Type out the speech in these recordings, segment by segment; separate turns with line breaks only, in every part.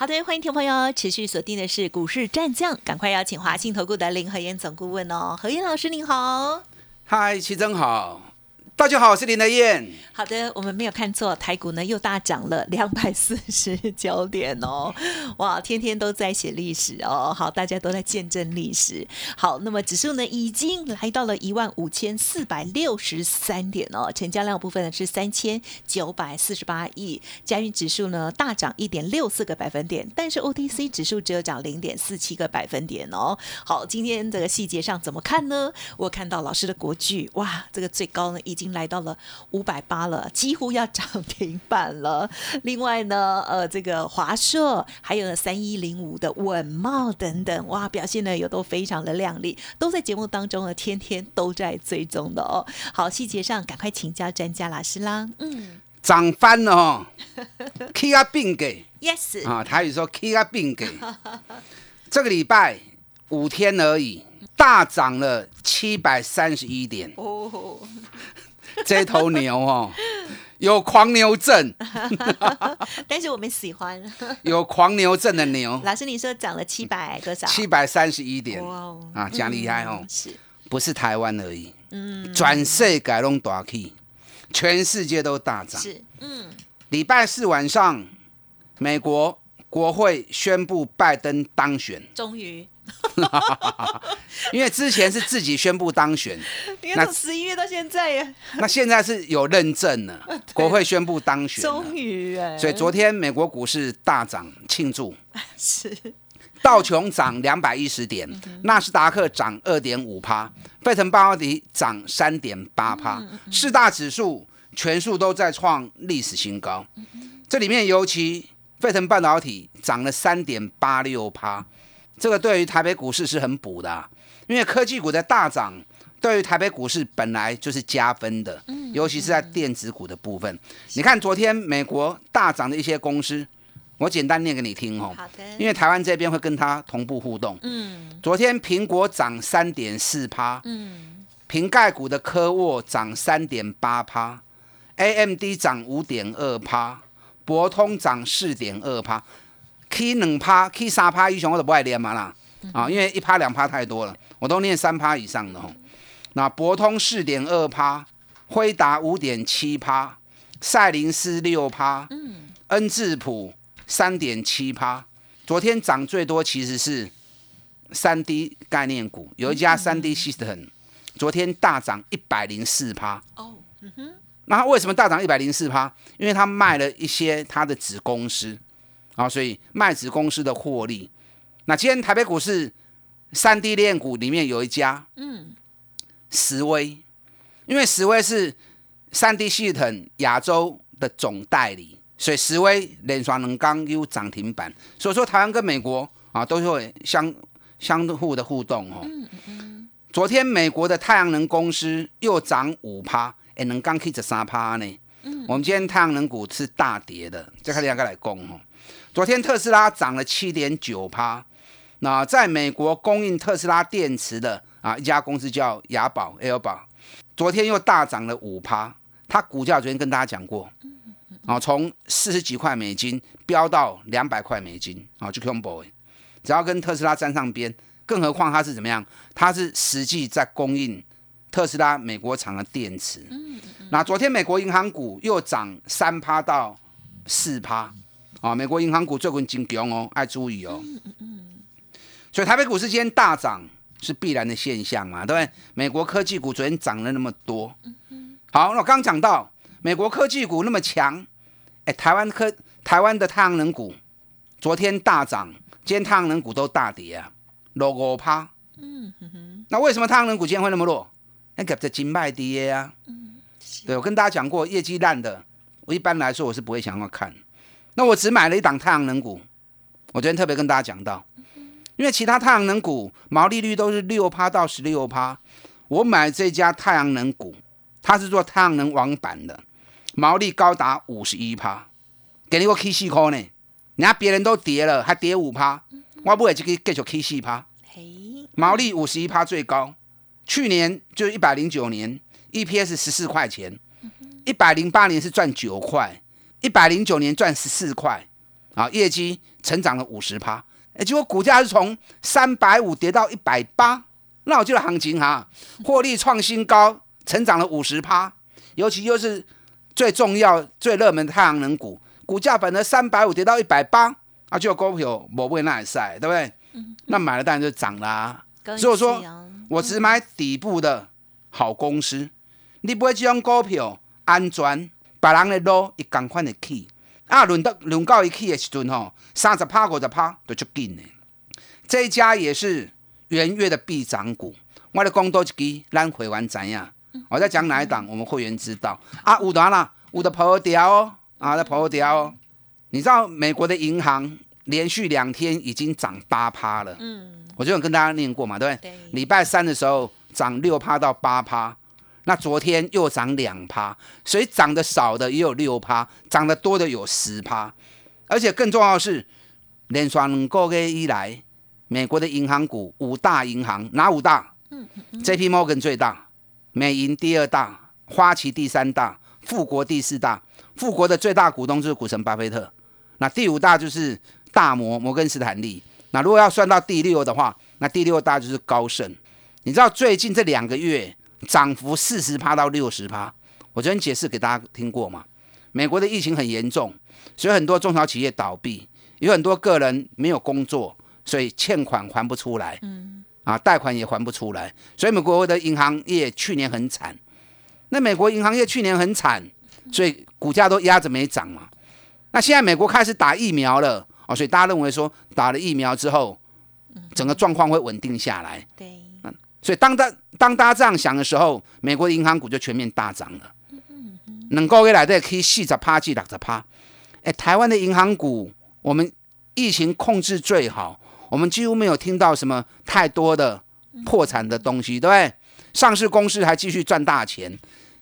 好的，欢迎听众朋友持续锁定的是股市战将，赶快邀请华信投顾的林和燕总顾问哦，何燕老师您好，
嗨，齐真好。大家好，我是林德燕。
好的，我们没有看错，台股呢又大涨了两百四十九点哦，哇，天天都在写历史哦。好，大家都在见证历史。好，那么指数呢已经来到了一万五千四百六十三点哦，成交量部分呢是三千九百四十八亿，加运指数呢大涨一点六四个百分点，但是 OTC 指数只有涨零点四七个百分点哦。好，今天这个细节上怎么看呢？我看到老师的国剧，哇，这个最高呢已经。来到了五百八了，几乎要涨停板了。另外呢，呃，这个华硕还有三一零五的稳茂等等，哇，表现呢也都非常的亮丽，都在节目当中呢，天天都在追踪的哦。好，细节上赶快请教专家老师啦。
嗯，涨翻了哦，K 啊并给
，Yes
啊，台语说 K 啊并给，这个礼拜五天而已，大涨了七百三十一点哦。这头牛哦，有狂牛症，
但是我们喜欢
有狂牛症的牛。
老师，你说涨了七百多少？
七百三十一点，哇，啊，讲厉害哦，是，不是台湾而已，嗯，转世改弄大 K，全世界都大涨，是，嗯，礼拜四晚上，美国国会宣布拜登当选，
终于。
因为之前是自己宣布当选，
那从十一月到现在呀，
那现在是有认证了，国会宣布当选，
终于哎，
所以昨天美国股市大涨庆祝，是。道琼涨两百一十点，纳斯达克涨二点五趴，费城半导体涨三点八趴，四大指数全数都在创历史新高，这里面尤其费城半导体涨了三点八六趴。这个对于台北股市是很补的，因为科技股的大涨，对于台北股市本来就是加分的，尤其是在电子股的部分。你看昨天美国大涨的一些公司，我简单念给你听哦。好的。因为台湾这边会跟它同步互动。嗯。昨天苹果涨三点四趴。嗯。瓶盖股的科沃涨三点八趴，AMD 涨五点二趴，博通涨四点二趴。K 两趴，K 三趴以上我都不爱念嘛啦，啊，因为一趴两趴太多了，我都念三趴以上的吼。那博通四点二趴，辉达五点七趴，赛灵思六趴，嗯，恩智浦三点七趴。昨天涨最多其实是三 D 概念股，有一家三 D System，昨天大涨一百零四趴。哦，嗯哼，那为什么大涨一百零四趴？因为他卖了一些他的子公司。啊，所以卖子公司的获利。那今天台北股市三 D 链股里面有一家，嗯，石威，因为石威是三 D 系统亚洲的总代理，所以石威连双能刚有涨停板。所以说台湾跟美国啊都会相相互的互动哦。嗯嗯。昨天美国的太阳能公司又涨五趴，哎，能刚 K 十三趴呢。嗯。我们今天太阳能股是大跌的，再看两个来攻哦。昨天特斯拉涨了七点九趴，那在美国供应特斯拉电池的啊一家公司叫雅宝 L 宝，昨天又大涨了五趴，它股价昨天跟大家讲过，啊从四十几块美金飙到两百块美金啊就 combo，只要跟特斯拉沾上边，更何况它是怎么样，它是实际在供应特斯拉美国厂的电池，那昨天美国银行股又涨三趴到四趴。啊，美国银行股最近真强哦，爱注意哦。嗯嗯嗯。所以台北股市今天大涨是必然的现象嘛，对不对？美国科技股昨天涨了那么多。好，那我刚讲到美国科技股那么强，哎，台湾科台湾的太阳能股昨天大涨，今天太阳能股都大跌啊，落五趴。嗯哼哼。那为什么太阳能股今天会那么弱？那个在金卖跌啊。嗯。对，我跟大家讲过，业绩烂的，我一般来说我是不会想要看。那我只买了一档太阳能股，我昨天特别跟大家讲到，因为其他太阳能股毛利率都是六趴到十六趴，我买这家太阳能股，它是做太阳能网板的，毛利高达五十一趴，给你个 K 四块呢，人家别人都跌了，还跌五趴，我不会这个继续 K 四趴，毛利五十一趴最高，去年就是一百零九年，EPS 十四块钱，一百零八年是赚九块，一百零九年赚十四块，啊，业绩成长了五十趴，哎，结果股价是从三百五跌到一百八。那我记得行情哈，获利创新高，成长了五十趴，尤其又是最重要、最热门的太阳能股，股价本来三百五跌到一百八，啊，就股票我不会那里晒，对不对？那买了当然就涨啦。所以说，我只买底部的好公司，你不会这种股票安全，别人的路一共款的起，啊，轮到轮到一起的时阵吼，三十趴五十趴都足紧的。这一家也是。元月的必涨股，我的讲多一支，咱会员知影。我在讲哪一档，我们会员知道啊。有的啦，有的破掉哦，啊，在破掉哦。你知道美国的银行连续两天已经涨八趴了。嗯，我就有跟大家念过嘛，对不对？礼拜三的时候涨六趴到八趴，那昨天又涨两趴，所以涨得少的也有六趴，涨得多的有十趴。而且更重要的是，连续两个月以来。美国的银行股五大银行哪五大？嗯，J.P. Morgan 最大，美银第二大，花旗第三大，富国第四大。富国的最大股东就是股神巴菲特。那第五大就是大摩摩根斯坦利。那如果要算到第六的话，那第六大就是高盛。你知道最近这两个月涨幅四十趴到六十趴？我昨天解释给大家听过嘛？美国的疫情很严重，所以很多中小企业倒闭，有很多个人没有工作。所以欠款还不出来，嗯，啊，贷款也还不出来，所以美国的银行业去年很惨。那美国银行业去年很惨，所以股价都压着没涨嘛。那现在美国开始打疫苗了，哦，所以大家认为说打了疫苗之后，整个状况会稳定下来。所以当大当大家这样想的时候，美国的银行股就全面大涨了。能够给来的可以细着趴，记六着趴。哎，台湾的银行股，我们疫情控制最好。我们几乎没有听到什么太多的破产的东西，对不对？上市公司还继续赚大钱，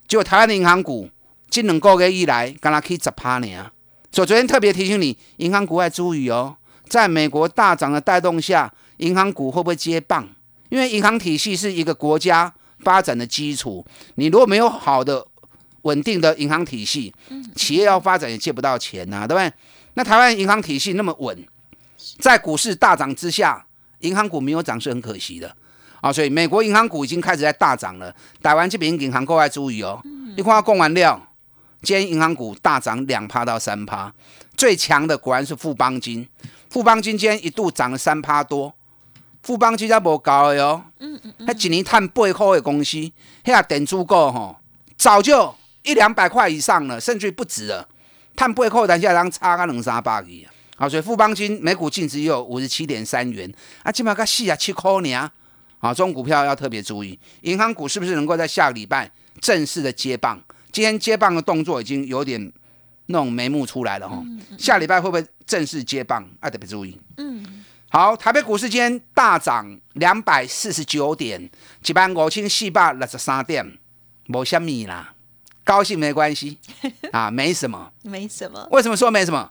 结果台湾的银行股今两个月以来，刚刚可以十趴呢。所以昨天特别提醒你，银行股要注意哦。在美国大涨的带动下，银行股会不会接棒？因为银行体系是一个国家发展的基础，你如果没有好的稳定的银行体系，企业要发展也借不到钱呐，对不对？那台湾银行体系那么稳。在股市大涨之下，银行股没有涨是很可惜的啊！所以美国银行股已经开始在大涨了。台湾这边银行各位注意哦。你看供完料，今天银行股大涨两趴到三趴，最强的果然是富邦金。富邦金今天一度涨了三趴多。富邦金才无高的哟，嗯嗯嗯，一年赚八块的公司，遐电子股吼，早就一两百块以上了，甚至不止了。赚八块，但现在差个两三百去啊！好，所以富邦金每股净值有五十七点三元，啊，起码个四啊七块呢。啊，这种股票要特别注意。银行股是不是能够在下个礼拜正式的接棒？今天接棒的动作已经有点那种眉目出来了哈。下礼拜会不会正式接棒？啊，特别注意。嗯。好，台北股市今天大涨两百四十九点，一万五千四百六十三点，无虾米啦，高兴没关系啊，没什么，
没什么。
为什么说没什么？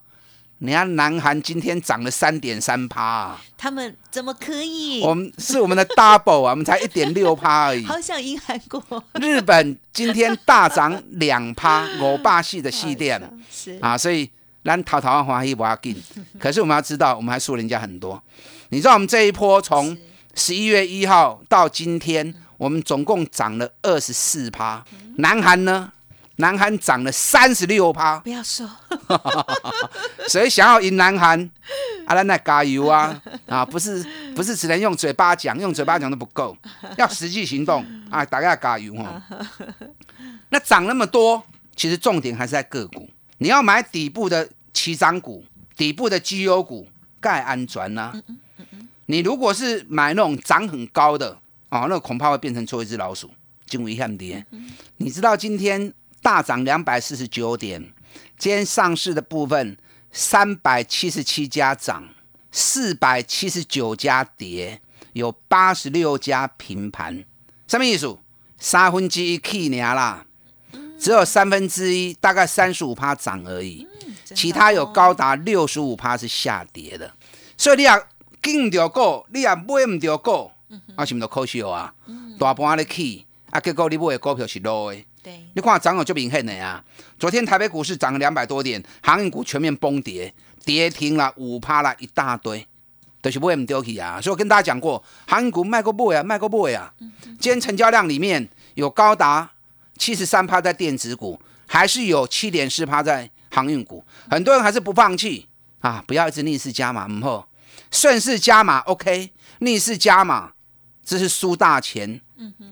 你看，南韩今天涨了三点三趴，
他们怎么可以？
我们是我们的 double 啊，我们才一点六趴而已。
好想赢韩国。
日本今天大涨两趴，欧巴系的系店是啊，所以咱淘淘花一不要紧。可是我们要知道，我们还输人家很多。你知道我们这一波从十一月一号到今天，我们总共涨了二十四趴。南韩呢？南韩涨了三十六趴，
不要说，
所以想要赢南韩，阿兰那加油啊！啊，不是不是只能用嘴巴讲，用嘴巴讲都不够，要实际行动啊！大家加油哦！那涨那么多，其实重点还是在个股，你要买底部的起涨股，底部的绩优股，盖安全呐。你如果是买那种涨很高的啊，那恐怕会变成做一只老鼠，惊危险跌。你知道今天？大涨两百四十九点，今天上市的部分三百七十七家涨，四百七十九家跌，有八十六家平盘。什么意思？三分之一起年啦，只有三分之一，大概三十五趴涨而已，其他有高达六十五趴是下跌的。所以你也进唔到股，你也买唔到股，啊，是毋着可惜啊？大盘咧起，啊，结果你买的股票是落的。
对，
你看涨有就明显的啊。昨天台北股市涨了两百多点，航运股全面崩跌，跌停了五趴了一大堆，都是买唔到去啊。所以我跟大家讲过，航运股卖过不呀，卖过不呀。今天成交量里面有高达七十三趴在电子股，还是有七点四趴在航运股。很多人还是不放弃啊，不要一直逆势加码，唔好顺势加码 OK，逆势加码这是输大钱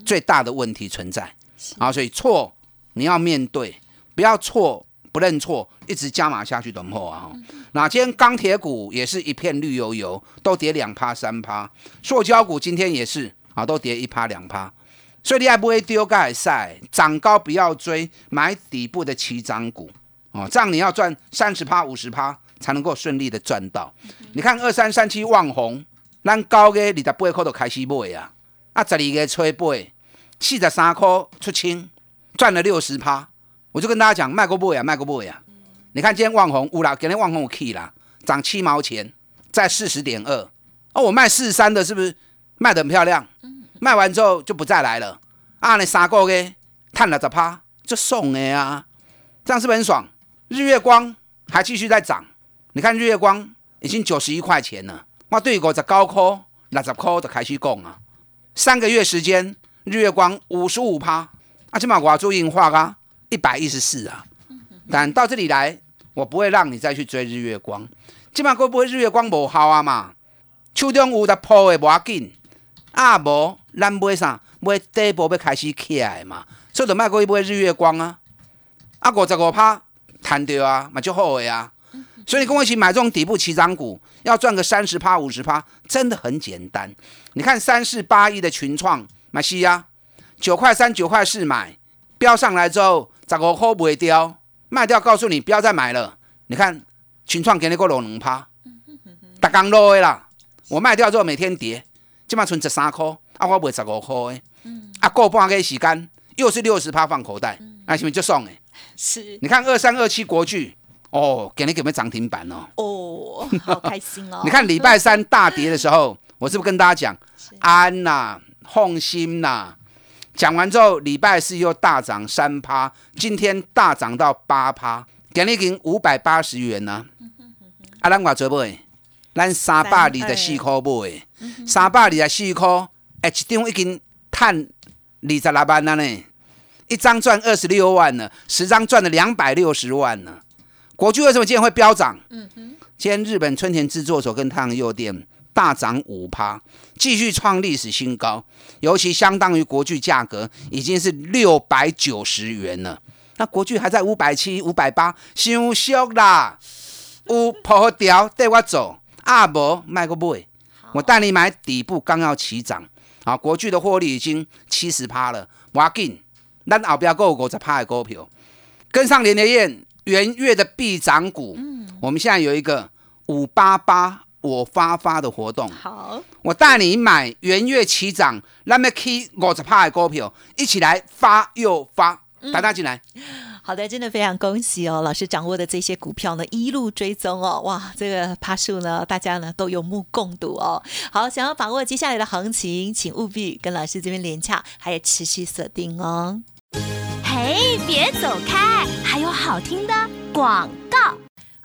最大的问题存在。啊，所以错你要面对，不要错不认错，一直加码下去等候啊。那今天钢铁股也是一片绿油油，都跌两趴三趴。塑胶股今天也是啊，都跌一趴两趴。所以你还不会丢盖赛，涨高不要追，买底部的起涨股哦，这样你要赚三十趴五十趴才能够顺利的赚到。你看二三三七旺红，咱高嘅二十八块都开始买啊，啊十二月初八。四十三块出清，赚了六十趴。我就跟大家讲，卖过不呀，卖过不呀。你看今天旺红有啦，今天旺红有 key 啦，涨七毛钱，在四十点二。哦，我卖四十三的，是不是卖的很漂亮？卖完之后就不再来了。啊，你三个月探了十趴，就送的啊，这样是不是很爽？日月光还继续在涨，你看日月光已经九十一块钱了。我对五十高科、六十块就开始讲啊，三个月时间。日月光五十五趴，啊，起码我要做印化啊，一百一十四啊。但到这里来，我不会让你再去追日月光。起码会不会日月光无效啊嘛？手中有得破的无要紧，啊无咱买啥？买底部要开始起来嘛？所以就卖过一买日月光啊。啊，五十五趴弹掉啊，嘛就好的啊。所以你跟我一起买这种底部起涨股，要赚个三十趴、五十趴，真的很简单。你看三四八一的群创。买西呀，九块三、九块四买，飙上来之后，十五块不会掉，卖掉，告诉你不要再买了。你看群创给你个六两趴，大刚落的啦。我卖掉之后每天跌，起码存十三块，啊，我卖十五块的，啊，过半个时间又是六十趴放口袋，那是不是就送诶？
是。
你看二三二七国巨，哦，给你给没涨停板
哦？哦，好开心哦。
你看礼拜三大跌的时候，我是不是跟大家讲安呐？放心呐，讲完之后，礼拜四又大涨三趴，今天大涨到八趴，给你给五百八十元呢。啊，咱话做买，咱三百二十四块买，三百二十四块，一张已经探二十六万了呢，一张赚二十六万了，十张赚了两百六十万呢。国巨为什么今天会飙涨？嗯哼，今天日本春田制作所跟太阳诱电。大涨五趴，继续创历史新高，尤其相当于国巨价格已经是六百九十元了。那国巨还在五百七、五百八，太俗啦！有破掉带我走，阿伯卖个买，我带你买底部刚要起涨。啊，国巨的获利已经七十趴了，要紧，咱后边够五十趴的股票，跟上连连燕元月的必涨股。嗯，我们现在有一个五八八。我发发的活动，
好，
我带你买元月起涨，那么 key 五十趴的股票，一起来发又发，大家进来。
好的，真的非常恭喜哦，老师掌握的这些股票呢，一路追踪哦，哇，这个趴数呢，大家呢都有目共睹哦。好，想要把握接下来的行情，请务必跟老师这边连洽，还有持续锁定哦。嘿，别走开，还有好听的广。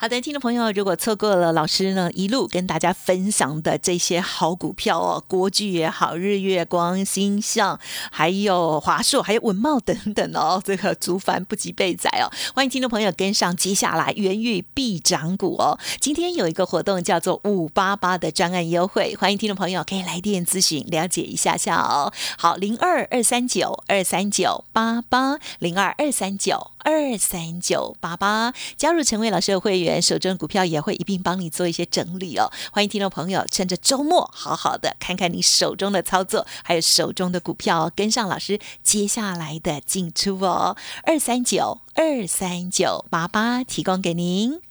好的，听众朋友，如果错过了老师呢一路跟大家分享的这些好股票哦，国巨也好，日月光、星象，还有华硕，还有文茂等等哦，这个竹凡不及被宰哦，欢迎听众朋友跟上接下来元玉必涨股哦。今天有一个活动叫做五八八的专案优惠，欢迎听众朋友可以来电咨询了解一下下哦。好，零二二三九二三九八八零二二三九二三九八八，加入陈伟老师的会员。手中的股票也会一并帮你做一些整理哦，欢迎听众朋友趁着周末好好的看看你手中的操作，还有手中的股票，跟上老师接下来的进出哦。二三九二三九八八提供给您。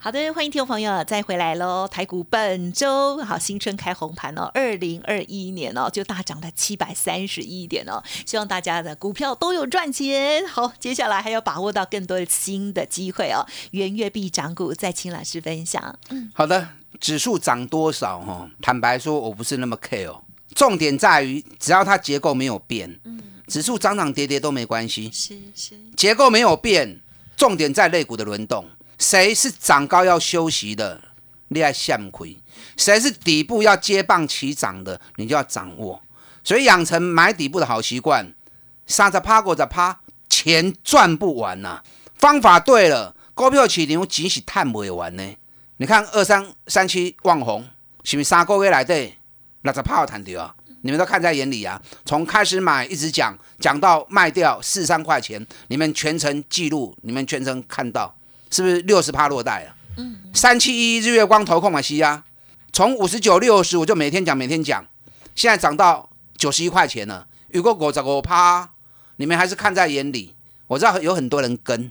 好的，欢迎听众朋友再回来喽。台股本周好新春开红盘哦，二零二一年哦就大涨了七百三十一点哦，希望大家的股票都有赚钱。好，接下来还要把握到更多的新的机会哦。元月必涨股，再请老师分享。
嗯，好的，指数涨多少哈？坦白说，我不是那么 care，重点在于只要它结构没有变，嗯，指数涨涨跌跌都没关系。
是是，
结构没有变，重点在类股的轮动。谁是长高要休息的，你要向亏；谁是底部要接棒起涨的，你就要掌握。所以养成买底部的好习惯，三十趴过着趴，钱赚不完呐。方法对了，股票起牛只是探不完呢。你看二三三七旺红，是不是三个月来的六十趴谈掉啊？你们都看在眼里啊。从开始买一直讲讲到卖掉四三块钱，你们全程记录，你们全程看到。是不是六十趴落袋啊？嗯，三七一日月光投控嘛西啊，从五十九六十我就每天讲每天讲，现在涨到九十一块钱了。如果我这个趴，你们还是看在眼里。我知道有很多人跟，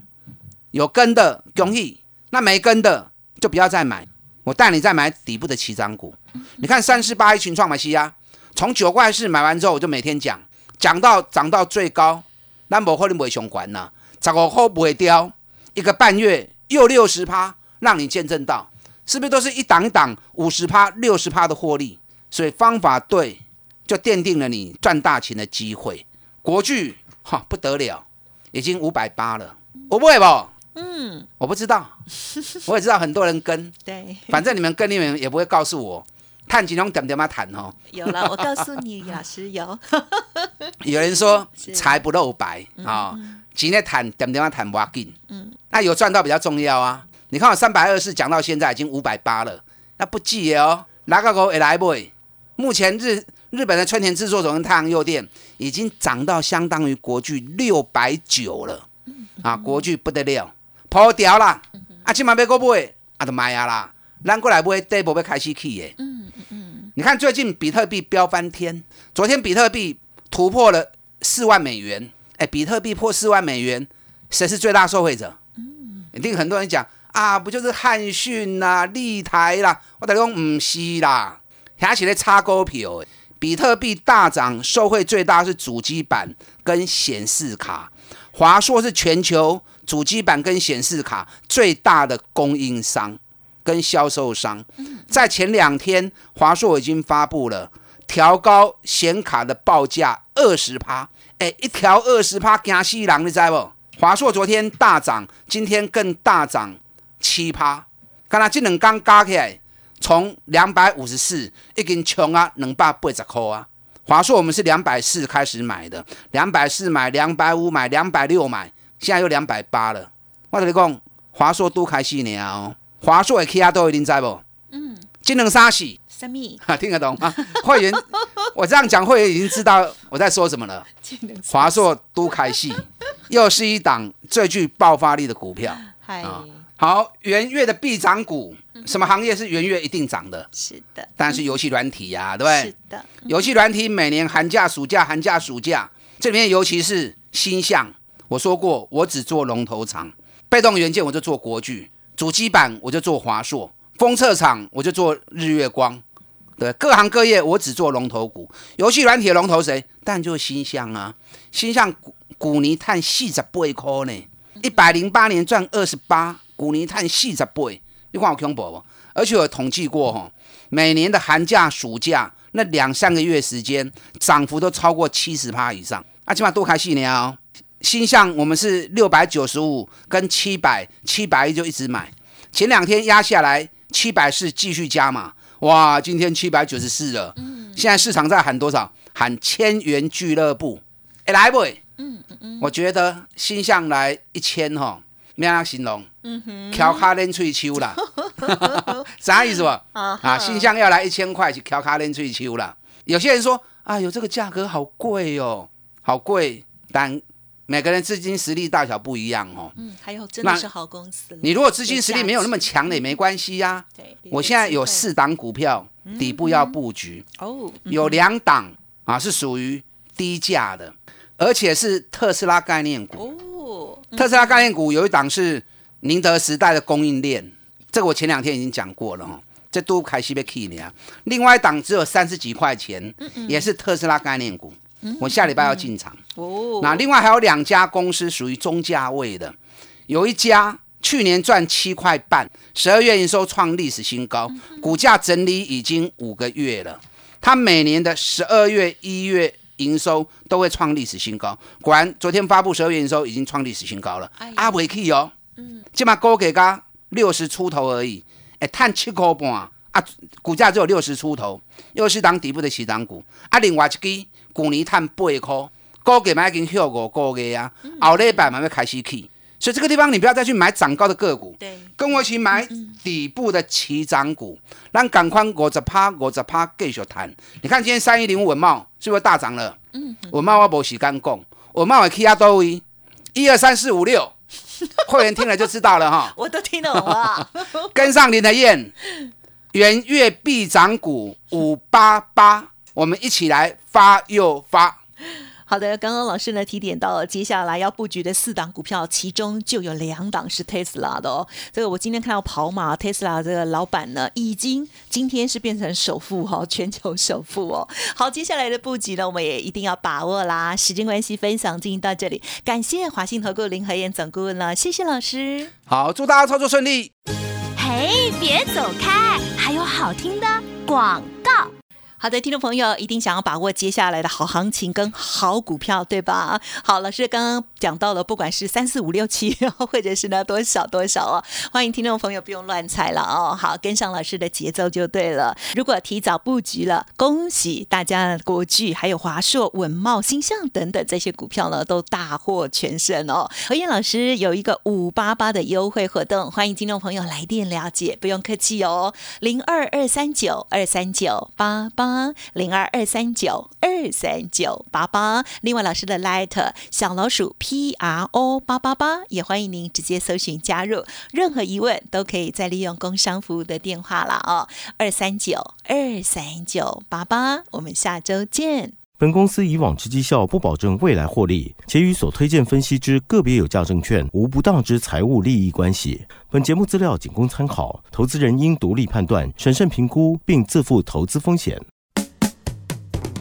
有跟的恭喜，那没跟的就不要再买。我带你再买底部的起涨股。你看三四八一群创嘛西啊，从九块四买完之后，我就每天讲，讲到涨到最高，那无可能会上管呐，十五块不会掉。一个半月又六十趴，让你见证到，是不是都是一档一档五十趴、六十趴的获利？所以方法对，就奠定了你赚大钱的机会。国巨哈不得了，已经五百八了，我不会不？嗯，我不知道，我也知道很多人跟，
对，
反正你们跟你们也不会告诉我，探几种点点嘛谈哦。
有了，我告诉你，老师有。
有人说财不露白啊。今天谈点点啊谈挖金，嗯，那有赚到比较重要啊。你看我三百二十讲到现在已经五百八了，那不记哦。哪个股也来不？目前日日本的春田制作所跟太阳诱电已经涨到相当于国巨六百九了，啊，国巨不得了，破掉啦。啊，今晚要过买，啊，都买啊啦。咱过来买，第一步要开始去耶。嗯嗯嗯。你看最近比特币飙翻天，昨天比特币突破了四万美元。哎，比特币破四万美元，谁是最大受惠者？嗯，一定很多人讲啊，不就是汉讯啦、立台啦？我等于讲唔是啦，而起来差股票。比特币大涨，受惠最大是主机板跟显示卡。华硕是全球主机板跟显示卡最大的供应商跟销售商。在前两天，华硕已经发布了调高显卡的报价二十趴。哎，一条二十趴，惊死人，你知不？华硕昨天大涨，今天更大涨七趴。刚才这两刚加起来，从两百五十四已经冲啊两百八十块啊。华硕我们是两百四开始买的，两百四买，两百五买，两百六买，现在又两百八了。我跟你讲，华硕都开始了哦。华硕的 K R 都已经在不？嗯，这两啥事？
什么？
哈，听得懂啊？会员，我这样讲，会员已经知道我在说什么了。华硕都开戏，又是一档最具爆发力的股票。啊，好，元月的必涨股，什么行业是元月一定涨的？
是的，
当然是游戏软体呀，对不对？
是的，
游戏软体每年寒假、暑假、寒假、暑假，这里面尤其是星象。我说过，我只做龙头厂，被动元件我就做国巨，主机板我就做华硕，封测厂我就做日月光。对，各行各业我只做龙头股，游戏软体龙头谁？但就是新象啊，新象股股泥碳四十八块呢，一百零八年赚二十八，股泥碳四十八，你看我恐怖不？而且我统计过哈，每年的寒假、暑假那两三个月时间，涨幅都超过七十趴以上，啊，起码多开戏呢哦。新象我们是六百九十五跟七百，七百一就一直买，前两天压下来，七百四继续加嘛。哇，今天七百九十四了。嗯，现在市场在喊多少？喊千元俱乐部。哎，来不？嗯嗯嗯。我觉得新向来一千哈，咩样形容？嗯哼，翘卡练吹秋啦。啥意思不？啊，新向要来一千块去调卡连翠秋了。有些人说，哎呦，这个价格好贵哦，好贵。但每个人资金实力大小不一样哦。
嗯，还有真的是好公司。
你如果资金实力没有那么强的也没关系呀。对，我现在有四档股票，底部要布局哦。有两档啊是属于低价的，而且是特斯拉概念股哦。特斯拉概念股有一档是宁德时代的供应链，这个我前两天已经讲过了哦。这都开西贝 key 呢。另外一档只有三十几块钱，也是特斯拉概念股。我下礼拜要进场。哦，那另外还有两家公司属于中价位的，有一家去年赚七块半，十二月营收创历史新高，股价整理已经五个月了。它每年的十二月、一月营收都会创历史新高。果然，昨天发布十二月营收已经创历史新高了。阿维 key 哦，嗯，起码高给个六十出头而已，哎，探七块半啊，股价只有六十出头，又是当底部的起涨股。啊，另外一支。去年探八块，高价买已经跳五个月啊，后礼拜慢慢开始起，所以这个地方你不要再去买涨高的个股，对，跟我一起买底部的起涨股，让赶快五十趴五十趴继续谈。你看今天三一零五文茂是不是大涨了？嗯，文茂我无时间讲，文茂会起啊多位，一二三四五六，会员听了就知道了哈。
我都听懂了，
跟上林德燕，元月必涨股五八八。我们一起来发又发。
好的，刚刚老师呢提点到了接下来要布局的四档股票，其中就有两档是 Tesla 的哦。这个我今天看到跑马 Tesla 这个老板呢，已经今天是变成首富哈，全球首富哦。好，接下来的布局呢，我们也一定要把握啦。时间关系，分享进行到这里，感谢华信投顾林和燕总顾问了，谢谢老师。
好，祝大家操作顺利。
嘿，别走开，还有好听的广告。
好的，听众朋友一定想要把握接下来的好行情跟好股票，对吧？好，老师刚刚讲到了，不管是三四五六七，或者是呢多少多少哦，欢迎听众朋友不用乱猜了哦，好，跟上老师的节奏就对了。如果提早布局了，恭喜大家，国巨还有华硕、稳茂、星象等等这些股票呢，都大获全胜哦。何燕老师有一个五八八的优惠活动，欢迎听众朋友来电了解，不用客气哦，零二二三九二三九八零二二三九二三九八八，另外老师的 Light 小老鼠 P R O 八八八，也欢迎您直接搜寻加入。任何疑问都可以再利用工商服务的电话了哦，二三九二三九八八。我们下周见。
本公司以往之绩效不保证未来获利，且与所推荐分析之个别有价证券无不当之财务利益关系。本节目资料仅供参考，投资人应独立判断、审慎评估，并自负投资风险。